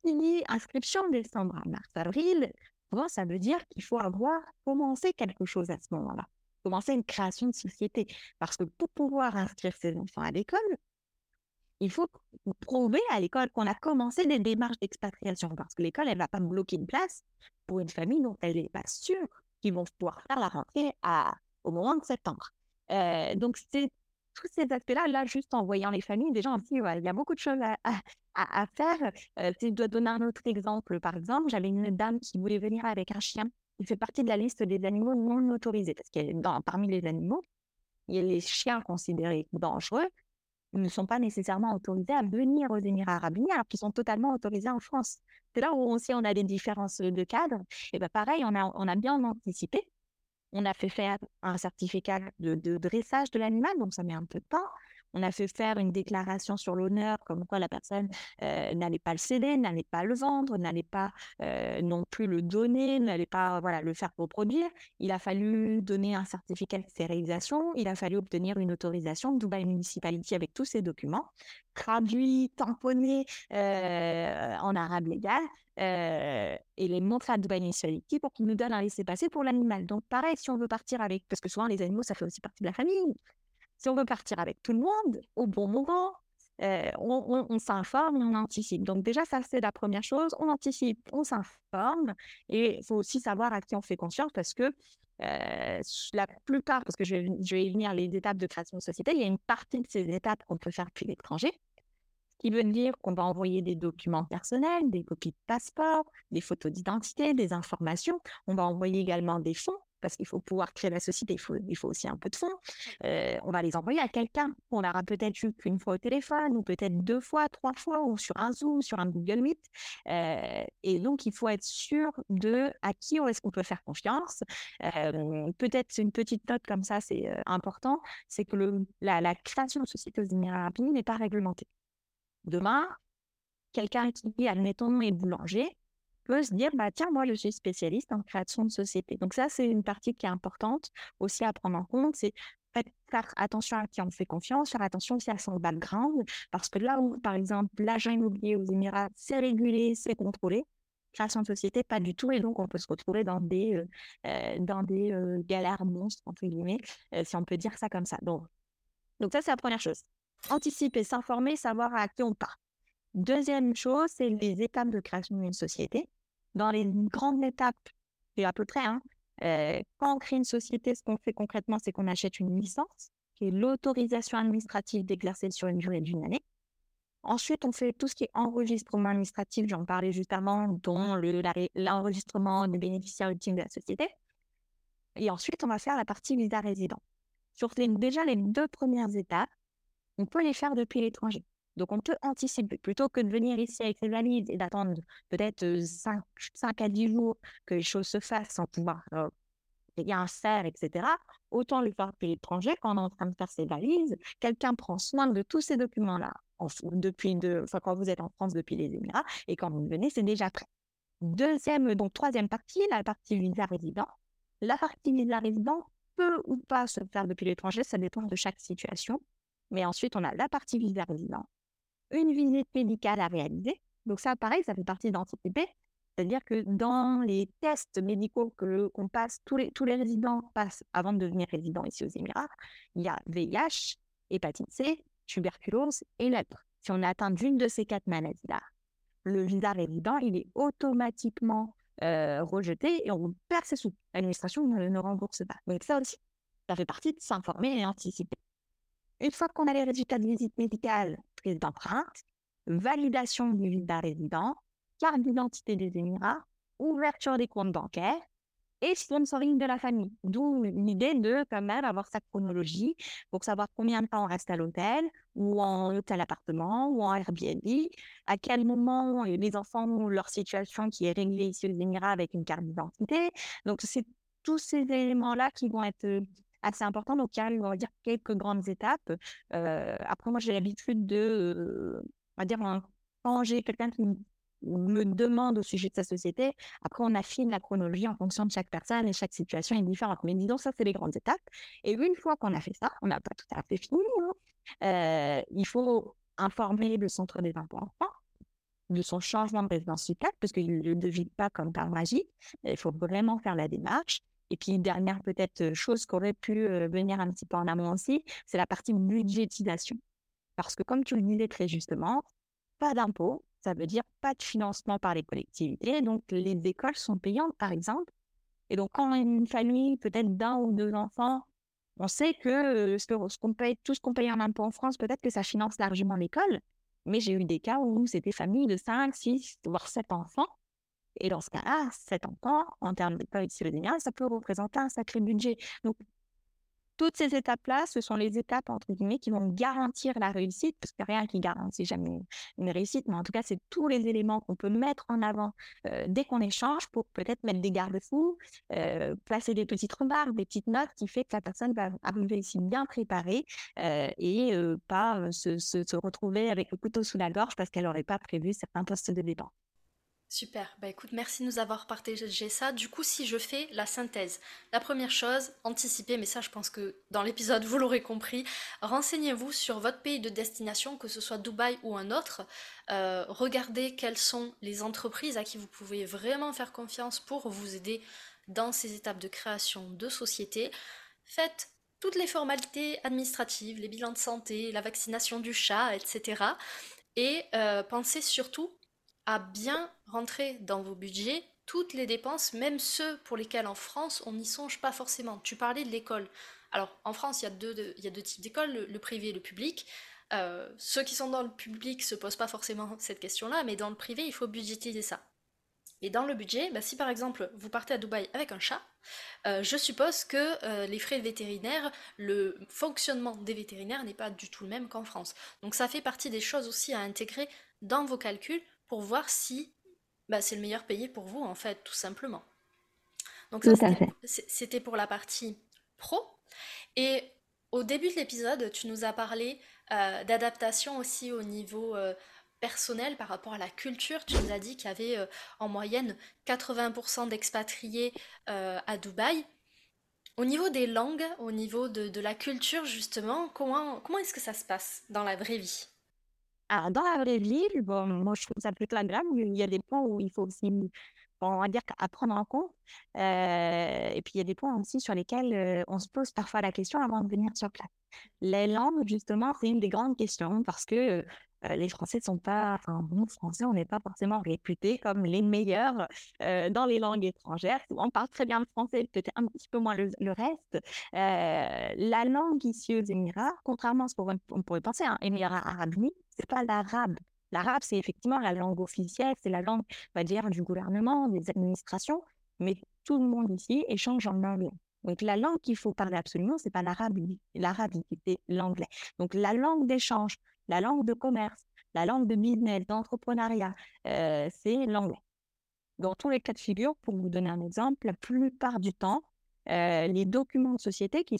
fini inscription décembre à mars-avril, ça veut dire qu'il faut avoir commencé quelque chose à ce moment-là, commencer une création de société. Parce que pour pouvoir inscrire ses enfants à l'école, il faut prouver à l'école qu'on a commencé des démarches d'expatriation. Parce que l'école, elle ne va pas bloquer une place pour une famille dont elle n'est pas sûre qu'ils vont pouvoir faire la rentrée à, au moment de septembre. Euh, donc, c'est tous ces aspects-là, là, juste en voyant les familles, déjà, on il y a beaucoup de choses à, faire. Euh, si je dois donner un autre exemple, par exemple, j'avais une dame qui voulait venir avec un chien. Il fait partie de la liste des animaux non autorisés, parce que parmi les animaux, il y a les chiens considérés dangereux ne sont pas nécessairement autorisés à venir aux Émirats arabes unis, alors qu'ils sont totalement autorisés en France. C'est là où aussi on a des différences de cadre. Et bien pareil, on a, on a bien anticipé on a fait faire un certificat de, dressage de l'animal, donc ça met un peu de temps. On a fait faire une déclaration sur l'honneur, comme quoi la personne euh, n'allait pas le céder, n'allait pas le vendre, n'allait pas euh, non plus le donner, n'allait pas voilà, le faire reproduire. Il a fallu donner un certificat de stérilisation, il a fallu obtenir une autorisation de Dubai Municipality avec tous ces documents, traduits, tamponnés euh, en arabe légal, et les montrer à Dubai Municipality pour qu'ils nous donnent un laissez-passer pour l'animal. Donc pareil, si on veut partir avec, parce que souvent les animaux, ça fait aussi partie de la famille, si on veut partir avec tout le monde au bon moment, euh, on, s'informe et on anticipe. Donc déjà, ça, c'est la première chose. On anticipe, on s'informe. Et il faut aussi savoir à qui on fait confiance parce que euh, la plupart, parce que je je vais venir les étapes de création de société, il y a une partie de ces étapes qu'on peut faire depuis l'étranger. qui veut dire qu'on va envoyer des documents personnels, des copies de passeport, des photos d'identité, des informations. On va envoyer également des fonds parce qu'il faut pouvoir créer la société, il faut, il faut aussi un peu de fonds. Euh, on va les envoyer à quelqu'un qu'on aura peut-être eu qu'une fois au téléphone, ou peut-être deux fois, trois fois, ou sur un Zoom, sur un Google Meet. Euh, et donc, il faut être sûr de à qui est-ce qu'on peut faire confiance. Euh, peut-être une petite note comme ça, c'est important, c'est que le, la, la, création de société aux Émirats Arabes n'est pas réglementée. Demain, quelqu'un qui, admettons, est boulanger, peut se dire, bah, tiens, moi, je suis spécialiste en création de société. Donc ça, c'est une partie qui est importante aussi à prendre en compte. C'est faire attention à qui on fait confiance, faire attention aussi à son background, parce que là où, par exemple, l'agent immobilier aux Émirats, c'est régulé, c'est contrôlé, création de société, pas du tout, et donc on peut se retrouver dans des, euh, euh, dans des euh, galères monstres, entre guillemets, si on peut dire ça comme ça. Donc, donc ça, c'est la première chose. Anticiper, s'informer, savoir à qui on part. Deuxième chose, c'est les étapes de création d'une société dans les grandes étapes, et à peu près, hein, euh, quand on crée une société, ce qu'on fait concrètement, c'est qu'on achète une licence, qui est l'autorisation administrative d'exercer sur une durée d'une année. Ensuite, on fait tout ce qui est enregistrement administratif, j'en parlais juste avant, dont l'enregistrement des bénéficiaires ultimes de la société. Et ensuite, on va faire la partie visa résident. Sur déjà les deux premières étapes, on peut les faire depuis l'étranger. Donc, on peut anticiper. Plutôt que de venir ici avec les valides et d'attendre peut-être 5, 5, à 10 jours que les choses se fassent sans pouvoir rien faire, etc., autant le faire depuis l'étranger quand on est en train de faire ses valises. Quelqu'un prend soin de tous ces documents-là depuis de, quand vous êtes en France depuis les Émirats et quand vous venez, c'est déjà prêt. Deuxième, donc troisième partie, la partie visa résident. La partie visa résident peut ou pas se faire depuis l'étranger, ça dépend de chaque situation. Mais ensuite, on a la partie visa résident une visite médicale à réaliser. Donc ça, pareil, ça fait partie d'anticiper. C'est-à-dire que dans les tests médicaux que qu'on passe, tous les, tous les résidents passent avant de devenir résidents ici aux Émirats, il y a VIH, hépatite C, tuberculose et lèpre. Si on est atteint d'une de ces quatre maladies-là, le visa résident, il est automatiquement euh, rejeté et on perd ses sous. L'administration ne, ne rembourse pas. Donc ça aussi, ça fait partie de s'informer et anticiper. Une fois qu'on a les résultats de visite médicale, prise d'empreinte, validation du visa résident, carte d'identité des Émirats, ouverture des comptes bancaires et sponsoring de la famille. D'où l'idée de quand même avoir sa chronologie pour savoir combien de temps on reste à l'hôtel ou en hôtel appartement ou en Airbnb, à quel moment les enfants ont leur situation qui est réglée ici aux Émirats avec une carte d'identité. Donc c'est tous ces éléments-là qui vont être assez important. Donc, il y a, on va dire, quelques grandes étapes. Euh, après, moi, j'ai l'habitude de, on va dire, quand j'ai quelqu'un qui me demande au sujet de sa société, après, on affine la chronologie en fonction de chaque personne et chaque situation est différente. Mais disons, ça, c'est les grandes étapes. Et une fois qu'on a fait ça, on n'a pas tout à fait fini. Hein. Euh, il faut informer le centre des enfants de son changement de résidence fiscale, parce qu'il ne le vit pas comme par magie. Il faut vraiment faire la démarche. Et puis, dernière peut-être chose qui aurait pu venir un petit peu en amont aussi, c'est la partie budgétisation. Parce que comme tu le disais très justement, pas d'impôts, ça veut dire pas de financement par les collectivités. Donc, les écoles sont payantes, par exemple. Et donc, quand une famille, peut-être d'un ou deux enfants, on sait que ce qu'on paye, tout ce qu'on paye en impôts en France, peut-être que ça finance largement l'école. Mais j'ai eu des cas où c'était famille de 5, 6, voire 7 enfants et dans ce cas-là, 7 enfants, en termes de d'énergie, ça peut représenter un sacré budget. Donc, toutes ces étapes-là, ce sont les étapes, entre guillemets, qui vont garantir la réussite, parce que rien qui garantit jamais une réussite, mais en tout cas, c'est tous les éléments qu'on peut mettre en avant euh, dès qu'on échange pour peut-être mettre des garde-fous, euh, placer des petites remarques, des petites notes qui fait que la personne va arriver ici bien préparée euh, et pas se, se, se, retrouver avec le couteau sous la gorge parce qu'elle n'aurait pas prévu certains postes de dépense. Super, bah écoute, merci de nous avoir partagé ça. Du coup, si je fais la synthèse, la première chose, anticiper, mais ça je pense que dans l'épisode vous l'aurez compris, renseignez-vous sur votre pays de destination, que ce soit Dubaï ou un autre. Euh, regardez quelles sont les entreprises à qui vous pouvez vraiment faire confiance pour vous aider dans ces étapes de création de société. Faites toutes les formalités administratives, les bilans de santé, la vaccination du chat, etc. Et euh, pensez surtout à bien rentrer dans vos budgets toutes les dépenses, même ceux pour lesquels en France on n'y songe pas forcément. Tu parlais de l'école. Alors en France, il y a deux, types d'écoles, le, privé et le public. ceux qui sont dans le public se posent pas forcément cette question-là, mais dans le privé, il faut budgétiser ça. Et dans le budget, bah, si par exemple vous partez à Dubaï avec un chat, euh, je suppose que euh, les frais vétérinaires, le fonctionnement des vétérinaires n'est pas du tout le même qu'en France. Donc ça fait partie des choses aussi à intégrer dans vos calculs pour voir si bah, c'est le meilleur payé pour vous en fait, tout simplement. Donc ça c'était pour la partie pro. Et au début de l'épisode, tu nous as parlé euh, d'adaptation aussi au niveau personnel par rapport à la culture. Tu nous as dit qu'il y avait euh, en moyenne 80% d'expatriés euh, à Dubaï. Au niveau des langues, au niveau de, la culture, justement, comment, comment est-ce que ça se passe dans la vraie vie? Alors, dans la vraie vie, bon, moi, je trouve ça plutôt agréable. Il y a des points où il faut aussi, on va dire, à prendre en compte. Euh, et puis, il y a des points aussi sur lesquels on se pose parfois la question avant de venir sur place. Les langues, justement, c'est une des grandes questions parce que les Français ne sont pas, enfin, nous, Français, on n'est pas forcément réputés comme les meilleurs dans les langues étrangères. On parle très bien le français, peut-être un petit peu moins le, reste. la langue ici aux Émirats, contrairement à ce qu'on pourrait penser, hein, Émirats arabes unis, c'est pas l'arabe. L'arabe, c'est effectivement la langue officielle, c'est la langue, on va dire, du gouvernement, des administrations, mais tout le monde ici échange en anglais. Donc, la langue qu'il faut parler absolument, c'est pas l'arabe, l'arabe, c'est l'anglais. Donc, la langue d'échange, la langue de commerce, la langue de business, d'entrepreneuriat, euh, c'est l'anglais. Dans tous les cas de figure, pour vous donner un exemple, la plupart du temps, euh, les documents de société qui,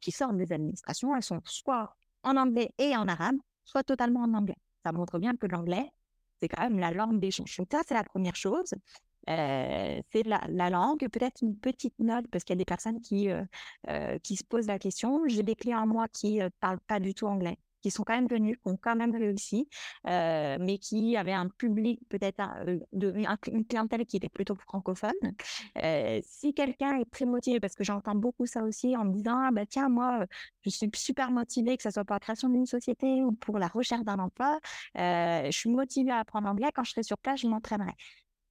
qui sortent des administrations, elles sont soit en anglais et en arabe, soit totalement en anglais. Ça montre bien que l'anglais, c'est quand même la langue d'échange. Donc ça, c'est la première chose. Euh, c'est la, langue, peut-être une petite note, parce qu'il y a des personnes qui, qui se posent la question. J'ai des clients moi qui ne parlent pas du tout anglais qui sont quand même venus, qui ont quand même réussi, euh, mais qui avaient un public peut-être euh, de une clientèle qui était plutôt francophone. Euh, si quelqu'un est très motivé, parce que j'entends beaucoup ça aussi en me disant ah, bah tiens moi je suis super motivé que ce soit pour la création d'une société ou pour la recherche d'un emploi, je suis motivé à apprendre l'anglais. Quand je serai sur place, je m'entraînerai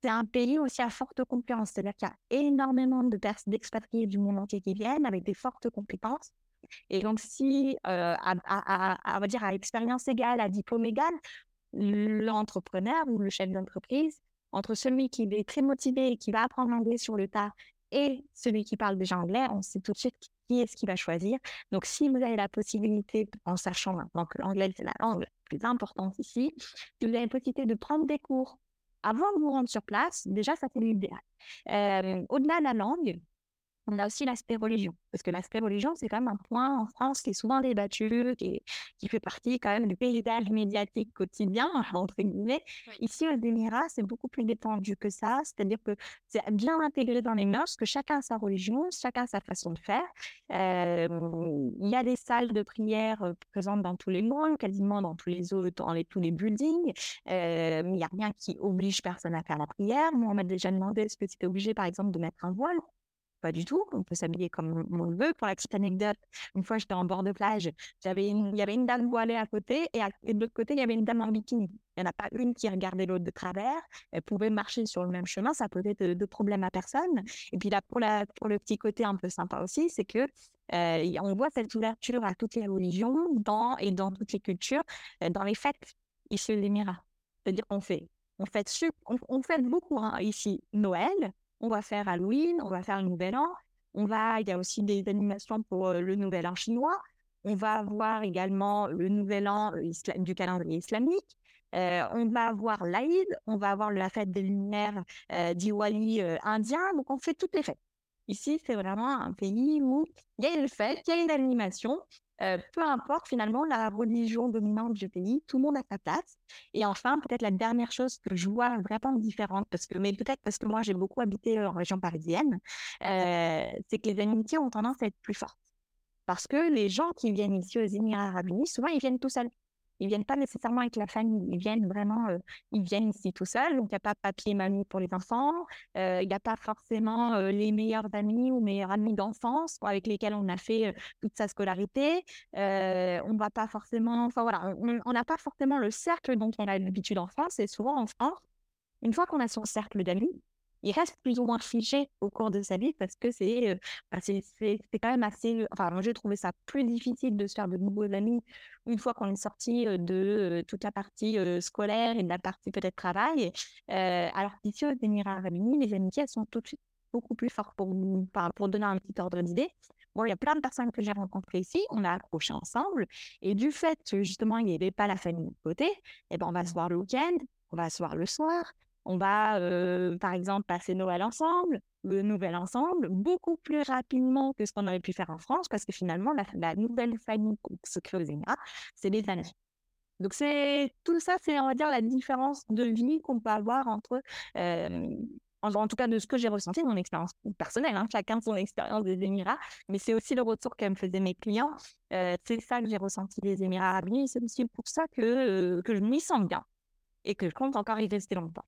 c'est un pays aussi à forte concurrence. C'est-à-dire qu'il y a énormément de personnes d'expatriés du monde entier qui viennent avec des fortes compétences. Et donc, si, euh, à, va dire, à expérience égale, à diplôme égal, l'entrepreneur ou le chef d'entreprise, entre celui qui est très motivé et qui va apprendre l'anglais sur le tas et celui qui parle déjà anglais, on sait tout de suite qui est-ce qui va choisir. Donc, si vous avez la possibilité, en sachant maintenant que l'anglais, c'est la langue la plus importante ici, si vous avez la possibilité de prendre des cours avant de vous rendre sur place, déjà, ça c'est l'idéal. Euh, au-delà de la langue, on a aussi l'aspect religion. Parce que l'aspect religion, c'est quand même un point en France qui est souvent débattu, qui, qui fait partie quand même du paysage médiatique quotidien, entre guillemets. Ici, aux Émirats, c'est beaucoup plus détendu que ça. C'est-à-dire que c'est bien intégré dans les mœurs, que chacun a sa religion, chacun a sa façon de faire. Euh, il y a des salles de prière euh, présentes dans tous les mondes, quasiment dans tous les autres, dans les, tous les buildings. Euh, il n'y a rien qui oblige personne à faire la prière. Moi, on m'a déjà demandé est-ce que tu es obligé, par exemple, de mettre un voile? Pas du tout. On peut s'habiller comme on veut. Pour la petite anecdote, une fois, j'étais en bord de plage. Il y avait une dame voilée à côté et, de l'autre côté, il y avait une dame en bikini. Il n'y en a pas une qui regardait l'autre de travers. Elle pouvait marcher sur le même chemin. Ça posait de, de problème à personne. Et puis là, pour, le petit côté un peu sympa aussi, c'est que euh, on voit cette ouverture à toutes les religions dans, et dans toutes les cultures, euh, dans les fêtes ici aux Émirats. C'est-à-dire qu'on fait, on fait, on, on fait beaucoup hein, ici Noël, on va faire Halloween, on va faire le Nouvel An. On va, il y a aussi des animations pour euh, le Nouvel An chinois. On va avoir également le Nouvel An euh, du calendrier islamique. Euh, on va avoir l'Aïd, on va avoir la fête des Lumières d'Iwali indien. Donc, on fait toutes les fêtes. Ici, c'est vraiment un pays où il y a une fête, il y a une animation, peu importe finalement la religion dominante du pays, tout le monde a sa place. Et enfin, peut-être la dernière chose que je vois vraiment différente, parce que, mais peut-être parce que moi j'ai beaucoup habité en région parisienne, c'est que les amitiés ont tendance à être plus fortes. Parce que les gens qui viennent ici aux Émirats arabes unis, souvent ils viennent tout seuls. Ils viennent pas nécessairement avec la famille, ils viennent vraiment, euh, ils viennent ici tout seuls. Donc, il n'y a pas papier mamie pour les enfants. Euh, il n'y a pas forcément euh, les meilleurs amis ou meilleurs amis d'enfance avec lesquels on a fait toute sa scolarité. on va pas forcément, enfin voilà, on n'a pas forcément le cercle dont on a l'habitude en France. Et souvent en France, une fois qu'on a son cercle d'amis, il reste plus ou moins figé au cours de sa vie parce que c'est bah, c'est quand même assez. Enfin, moi, j'ai trouvé ça plus difficile de se faire de nouveaux amis une fois qu'on est sorti de toute la partie scolaire et de la partie peut-être travail. alors qu'ici, aux Émirats Arabes Unis, les amitiés, elles sont tout de suite beaucoup plus fortes pour, pour donner un petit ordre d'idée. Bon, il y a plein de personnes que j'ai rencontrées ici, on a accroché ensemble, et du fait que justement, il n'y avait pas la famille de côté, eh ben, on va se voir le week-end, on va se voir le soir, on va, par exemple, passer Noël ensemble, le Nouvel ensemble, beaucoup plus rapidement que ce qu'on aurait pu faire en France, parce que finalement, la, nouvelle famille se aux Émirats, c'est les années. Donc, c'est tout ça, c'est, on va dire, la différence de vie qu'on peut avoir entre, en, tout cas, de ce que j'ai ressenti, mon expérience personnelle, hein, chacun son expérience des Émirats, mais c'est aussi le retour que me faisaient mes clients. c'est ça que j'ai ressenti des Émirats arabes unis, c'est aussi pour ça que, que je m'y sens bien et que je compte encore y rester longtemps.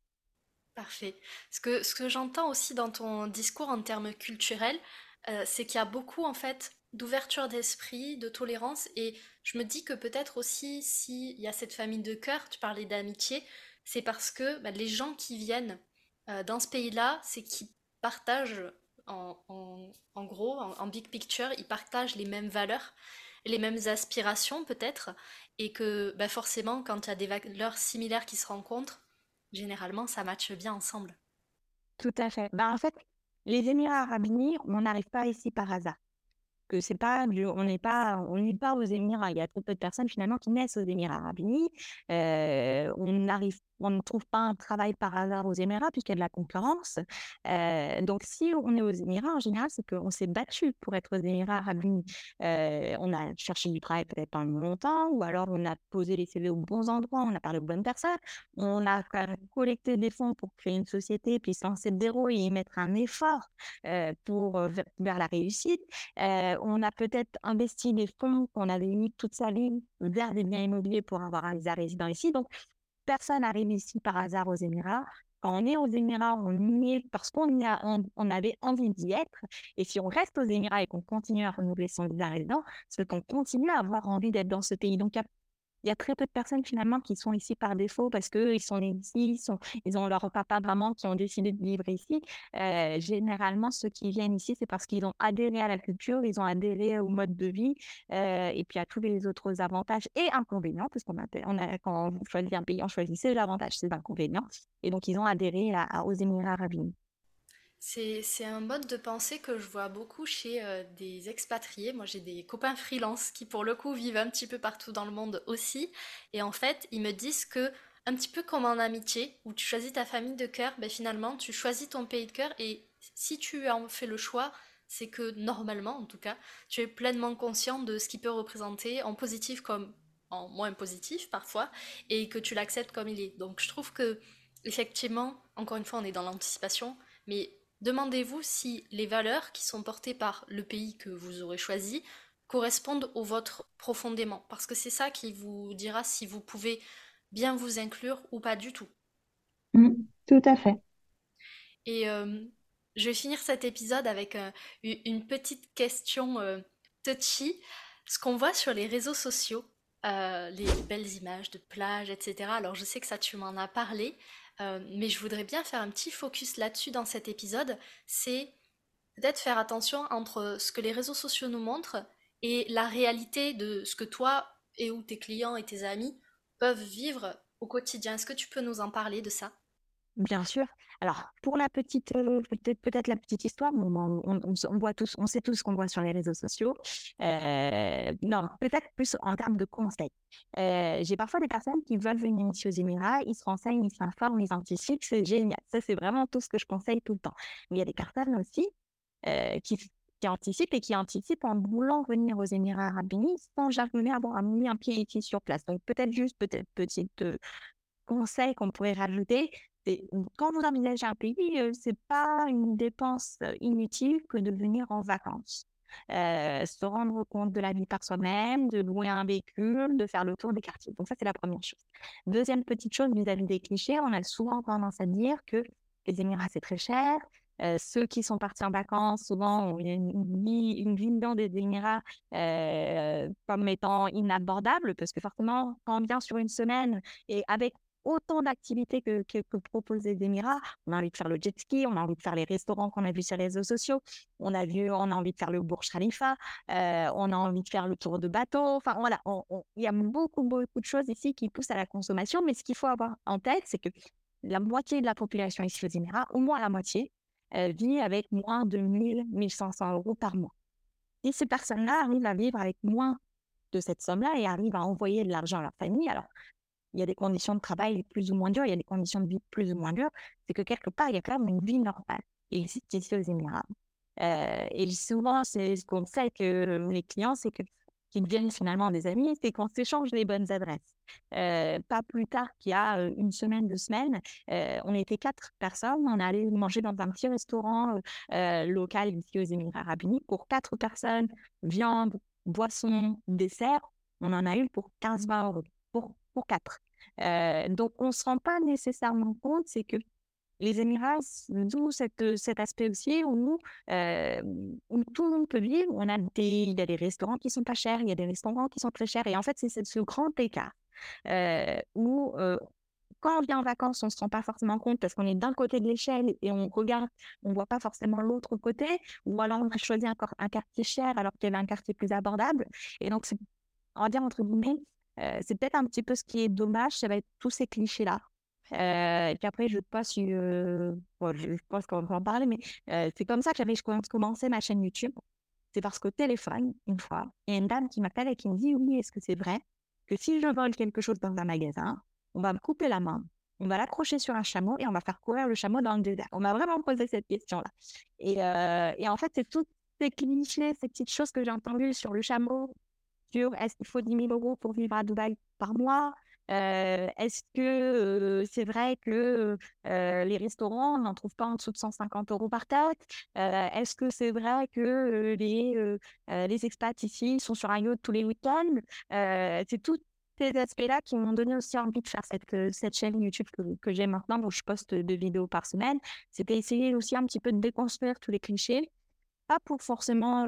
Parfait. Ce que, j'entends aussi dans ton discours en termes culturels, euh, c'est qu'il y a beaucoup en fait d'ouverture d'esprit, de tolérance, et je me dis que peut-être aussi s'il y a cette famille de cœur, tu parlais d'amitié, c'est parce que bah, les gens qui viennent euh, dans ce pays-là, c'est qu'ils partagent en, en, gros, en, big picture, ils partagent les mêmes valeurs, les mêmes aspirations peut-être, et que bah, forcément quand il y a des valeurs similaires qui se rencontrent, généralement, ça matche bien ensemble. Tout à fait. Bah, en fait, les Émirats arabes unis, on n'arrive pas ici par hasard. Que c'est pas, on n'est pas, on n'est pas aux Émirats. Il y a trop peu de personnes finalement qui naissent aux Émirats arabes unis. Euh, on n'arrive on ne trouve pas un travail par hasard aux Émirats puisqu'il y a de la concurrence. Donc, si on est aux Émirats, en général, c'est qu'on s'est battu pour être aux Émirats on a cherché du travail peut-être pendant longtemps, ou alors on a posé les CV aux bons endroits, on a parlé aux bonnes personnes, on a collecté des fonds pour créer une société, puis se lancer de zéro et y mettre un effort pour vers la réussite. on a peut-être investi des fonds qu'on avait mis toute sa vie vers des biens immobiliers pour avoir un visa résident ici. Donc, personne n'arrive ici par hasard aux Émirats. Quand on est aux Émirats, on y est parce qu'on on, avait envie d'y être. Et si on reste aux Émirats et qu'on continue à renouveler son visa résident, c'est qu'on continue à avoir envie d'être dans ce pays. Donc, il il y a très peu de personnes finalement qui sont ici par défaut parce qu'ils sont ici, ils, ont leur papa, maman qui ont décidé de vivre ici. Euh, généralement, ceux qui viennent ici, c'est parce qu'ils ont adhéré à la culture, ils ont adhéré au mode de vie euh, et puis à tous les autres avantages et inconvénients, parce qu'on a, quand on choisit un pays, on choisit c'est l'avantage, c'est l'inconvénient. Et donc, ils ont adhéré à, aux Émirats arabes. C'est un mode de pensée que je vois beaucoup chez euh, des expatriés. Moi, j'ai des copains freelance qui, pour le coup, vivent un petit peu partout dans le monde aussi. Et en fait, ils me disent que, un petit peu comme en amitié, où tu choisis ta famille de cœur, ben finalement, tu choisis ton pays de cœur. Et si tu en fais le choix, c'est que normalement, en tout cas, tu es pleinement conscient de ce qu'il peut représenter en positif comme en moins positif parfois, et que tu l'acceptes comme il est. Donc, je trouve que, effectivement, encore une fois, on est dans l'anticipation, mais Demandez-vous si les valeurs qui sont portées par le pays que vous aurez choisi correspondent aux vôtres profondément, parce que c'est ça qui vous dira si vous pouvez bien vous inclure ou pas du tout. Mmh, tout à fait. Et euh, je vais finir cet épisode avec euh, une petite question euh, touchy. Ce qu'on voit sur les réseaux sociaux, les belles images de plage, etc. Alors je sais que ça tu m'en as parlé, euh, mais je voudrais bien faire un petit focus là-dessus dans cet épisode, c'est peut-être faire attention entre ce que les réseaux sociaux nous montrent et la réalité de ce que toi et ou tes clients et tes amis peuvent vivre au quotidien. Est-ce que tu peux nous en parler de ça? Bien sûr. Alors, pour la petite, euh, peut-être la petite histoire, on, voit tous, on sait tous ce qu'on voit sur les réseaux sociaux. Euh, non, peut-être plus en termes de conseils. Euh, j'ai parfois des personnes qui veulent venir ici aux Émirats, ils se renseignent, ils s'informent, ils anticipent, c'est génial. Ça, c'est vraiment tout ce que je conseille tout le temps. Mais il y a des personnes aussi qui, qui anticipent et qui anticipent en voulant venir aux Émirats arabes unis sans jamais avoir mis un pied ici sur place. Donc, peut-être juste, peut-être petite conseil qu'on pourrait rajouter, quand vous envisagez un pays, ce n'est pas une dépense inutile que de venir en vacances. se rendre compte de la vie par soi-même, de louer un véhicule, de faire le tour des quartiers. Donc ça, c'est la première chose. Deuxième petite chose vis-à-vis des clichés, on a souvent tendance à dire que les Émirats, c'est très cher. ceux qui sont partis en vacances, souvent, ont une, vie, une vie dans des Émirats comme étant inabordable, parce que forcément, quand on vient sur une semaine et avec autant d'activités que, que, que proposent les Émirats. On a envie de faire le jet ski, on a envie de faire les restaurants qu'on a vus sur les réseaux sociaux, on a vu, on a envie de faire le Burj Khalifa, euh, on a envie de faire le tour de bateau. Enfin voilà, il y a beaucoup beaucoup de choses ici qui poussent à la consommation. Mais ce qu'il faut avoir en tête, c'est que la moitié de la population ici aux Émirats, au moins la moitié, euh, vit avec moins de 1000, 1500 euros par mois. Et ces personnes-là arrivent à vivre avec moins de cette somme-là et arrivent à envoyer de l'argent à leur famille. Alors, il y a des conditions de travail plus ou moins dures, il y a des conditions de vie plus ou moins dures. C'est que quelque part, il y a quand même une vie normale. Et ici, ici aux Émirats. Euh, et souvent, c'est ce qu'on sait que les clients, c'est que qui deviennent finalement des amis, c'est qu'on s'échange les bonnes adresses. Euh, pas plus tard qu'il y a euh, une semaine, deux semaines, euh, on était quatre personnes, on allait manger dans un petit restaurant local ici aux Émirats arabes unis pour quatre personnes, viande, boisson, dessert, on en a eu pour 15-20 euros pour, pour donc on ne se rend pas nécessairement compte, c'est que les Émirats, d'où cet aspect aussi où, où tout le monde peut vivre. On a des, il y a des restaurants qui sont pas chers, il y a des restaurants qui sont très chers. Et en fait, c'est ce grand écart où, quand on vient en vacances, on ne se rend pas forcément compte parce qu'on est d'un côté de l'échelle et on regarde, on voit pas forcément l'autre côté. Ou alors, on a choisi un, un quartier cher alors qu'il y avait un quartier plus abordable. Et donc, on va dire entre guillemets, c'est peut-être un petit peu ce qui est dommage, ça va être tous ces clichés-là. Euh, et puis après, je pense, euh, je pense qu'on va en parler, mais euh, c'est comme ça que j'avais commencé ma chaîne YouTube. C'est parce qu'au téléphone, une fois, il y a une dame qui m'appelle et qui me dit Oui, est-ce que c'est vrai que si je vole quelque chose dans un magasin, on va me couper la main, on va l'accrocher sur un chameau et on va faire courir le chameau dans le désert? On m'a vraiment posé cette question-là. Et, et en fait, c'est toutes ces clichés, ces petites choses que j'ai entendues sur le chameau, sur est-ce qu'il faut 10 000 euros pour vivre à Dubaï par mois? Est-ce que c'est vrai que les restaurants, n'en trouve pas en dessous de 150 euros par tête? Est-ce que c'est vrai que les, les expats ici sont sur un yacht tous les week-ends? C'est tous ces aspects-là qui m'ont donné aussi envie de faire cette, cette chaîne YouTube que, que j'ai maintenant, où je poste deux vidéos par semaine. C'était essayer aussi un petit peu de déconstruire tous les clichés pas pour forcément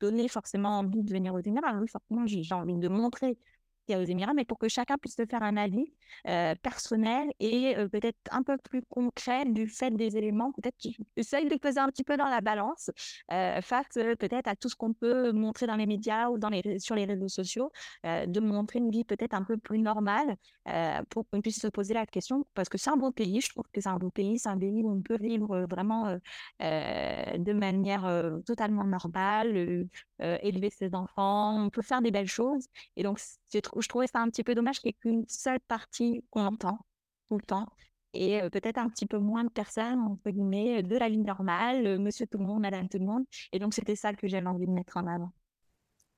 donner forcément envie de venir au Émirats. Oui, forcément, j'ai envie de montrer aux Émirats, mais pour que chacun puisse se faire un avis personnel et peut-être un peu plus concret du fait des éléments, peut-être qui essayent de peser un petit peu dans la balance face peut-être à tout ce qu'on peut montrer dans les médias ou dans les, sur les réseaux sociaux, de montrer une vie peut-être un peu plus normale pour qu'on puisse se poser la question, parce que c'est un beau pays, je trouve que c'est un beau pays, c'est un pays où on peut vivre vraiment de manière totalement normale, élever ses enfants, on peut faire des belles choses. Et donc, je trouvais ça un petit peu dommage qu'il n'y ait qu'une seule partie qu'on entend tout le temps et peut-être un petit peu moins de personnes, entre guillemets, de la vie normale, monsieur tout le monde, madame tout le monde. Et donc, c'était ça que j'avais envie de mettre en avant.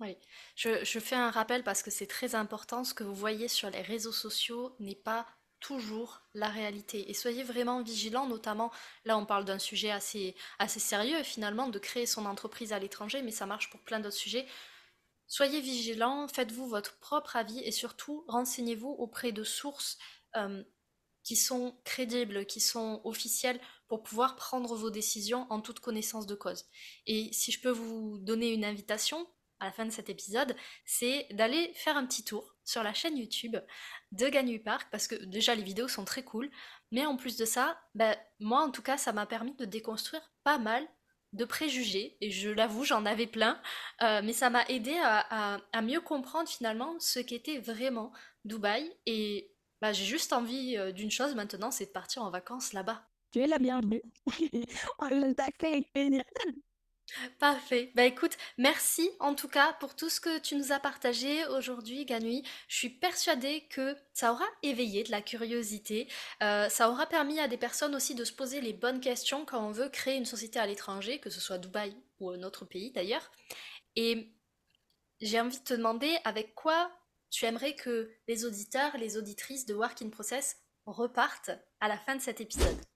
Oui, je, je fais un rappel parce que c'est très important. Ce que vous voyez sur les réseaux sociaux n'est pas toujours la réalité. Et soyez vraiment vigilants, notamment, là on parle d'un sujet assez, assez sérieux finalement, de créer son entreprise à l'étranger, mais ça marche pour plein d'autres sujets. Soyez vigilants, faites-vous votre propre avis et surtout renseignez-vous auprès de sources euh, qui sont crédibles, qui sont officielles pour pouvoir prendre vos décisions en toute connaissance de cause. Et si je peux vous donner une invitation à la fin de cet épisode, c'est d'aller faire un petit tour sur la chaîne YouTube de Ganu Park parce que déjà les vidéos sont très cool, mais en plus de ça, ben, moi en tout cas ça m'a permis de déconstruire pas mal de préjugés, et je l'avoue, j'en avais plein, euh, mais ça m'a aidé à, mieux comprendre finalement ce qu'était vraiment Dubaï, et bah, j'ai juste envie euh, d'une chose maintenant, c'est de partir en vacances là-bas. Tu es la bienvenue. On Parfait. Bah écoute, merci en tout cas pour tout ce que tu nous as partagé aujourd'hui, Ganui. Je suis persuadée que ça aura éveillé de la curiosité. Euh, ça aura permis à des personnes aussi de se poser les bonnes questions quand on veut créer une société à l'étranger, que ce soit Dubaï ou un autre pays d'ailleurs. Et j'ai envie de te demander avec quoi tu aimerais que les auditeurs, les auditrices de Work in Process repartent à la fin de cet épisode?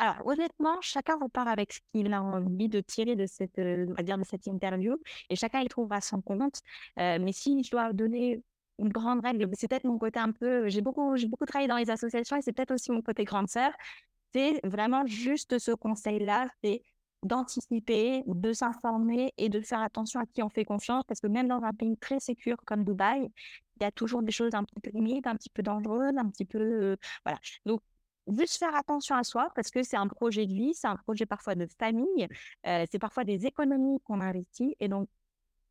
Alors, honnêtement, chacun repart avec ce qu'il a envie de tirer de cette, euh, on dire, de cette interview et chacun y trouvera son compte. Euh, mais si je dois donner une grande règle, c'est peut-être mon côté un peu. J'ai beaucoup, beaucoup travaillé dans les associations et c'est peut-être aussi mon côté grande sœur. C'est vraiment juste ce conseil-là, c'est d'anticiper, de s'informer et de faire attention à qui on fait confiance parce que même dans un pays très sécur comme Dubaï, il y a toujours des choses un petit peu limites, un petit peu dangereuses, un petit peu, voilà. Donc juste faire attention à soi parce que c'est un projet de vie, c'est un projet parfois de famille, c'est parfois des économies qu'on investit et donc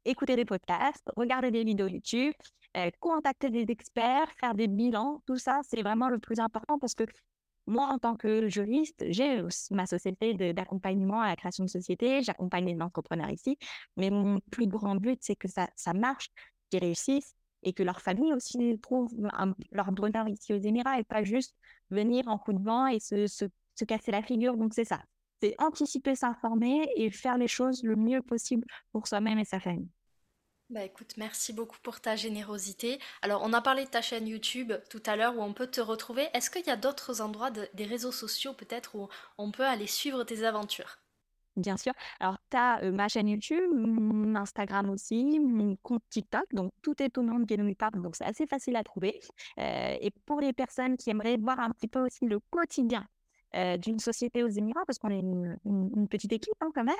écouter des podcasts, regarder des vidéos YouTube, contacter des experts, faire des bilans, tout ça, c'est vraiment le plus important parce que moi, en tant que juriste, j'ai ma société d'accompagnement à la création de société, j'accompagne les entrepreneurs ici, mais mon plus grand but, c'est que ça, ça marche, qu'ils réussissent et que leur famille aussi trouve leur bonheur ici aux Émirats et pas juste venir en coup de vent et se, se, se casser la figure. Donc, c'est ça. C'est anticiper, s'informer et faire les choses le mieux possible pour soi-même et sa famille. Bah écoute, merci beaucoup pour ta générosité. Alors, on a parlé de ta chaîne YouTube tout à l'heure où on peut te retrouver. Est-ce qu'il y a d'autres endroits des réseaux sociaux peut-être où on peut aller suivre tes aventures? Bien sûr. Alors, tu as ma chaîne YouTube, mon Instagram aussi, mon compte TikTok. Donc, tout est au nom de Guénomy Donc, c'est assez facile à trouver. et pour les personnes qui aimeraient voir un petit peu aussi le quotidien euh, d'une société aux Émirats, parce qu'on est une, petite équipe hein, quand même.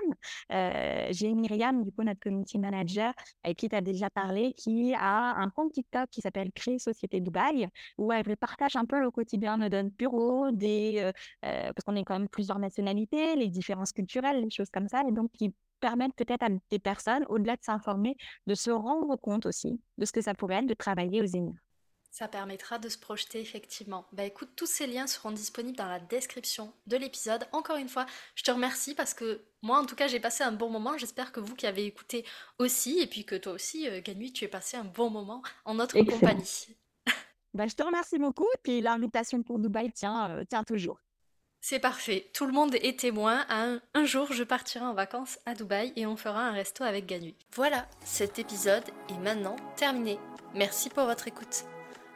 Euh, j'ai Myriam, du coup, notre community manager, avec qui tu as déjà parlé, qui a un compte TikTok qui s'appelle Créer Société Dubaï, où elle partage un peu le quotidien de notre bureau, des, euh, parce qu'on est quand même plusieurs nationalités, les différences culturelles, les choses comme ça, et donc qui permettent peut-être à des personnes, au-delà de s'informer, de se rendre compte aussi de ce que ça pourrait être de travailler aux Émirats. Ça permettra de se projeter effectivement. Bah écoute, tous ces liens seront disponibles dans la description de l'épisode. Encore une fois, je te remercie parce que moi en tout cas j'ai passé un bon moment. J'espère que vous qui avez écouté aussi et puis que toi aussi, euh, tu es passé un bon moment en notre compagnie. bah, je te remercie beaucoup et puis l'invitation pour Dubaï tient, euh, tient toujours. C'est parfait. Tout le monde est témoin. Un, un, jour, je partirai en vacances à Dubaï et on fera un resto avec Ganu. Voilà, cet épisode est maintenant terminé. Merci pour votre écoute.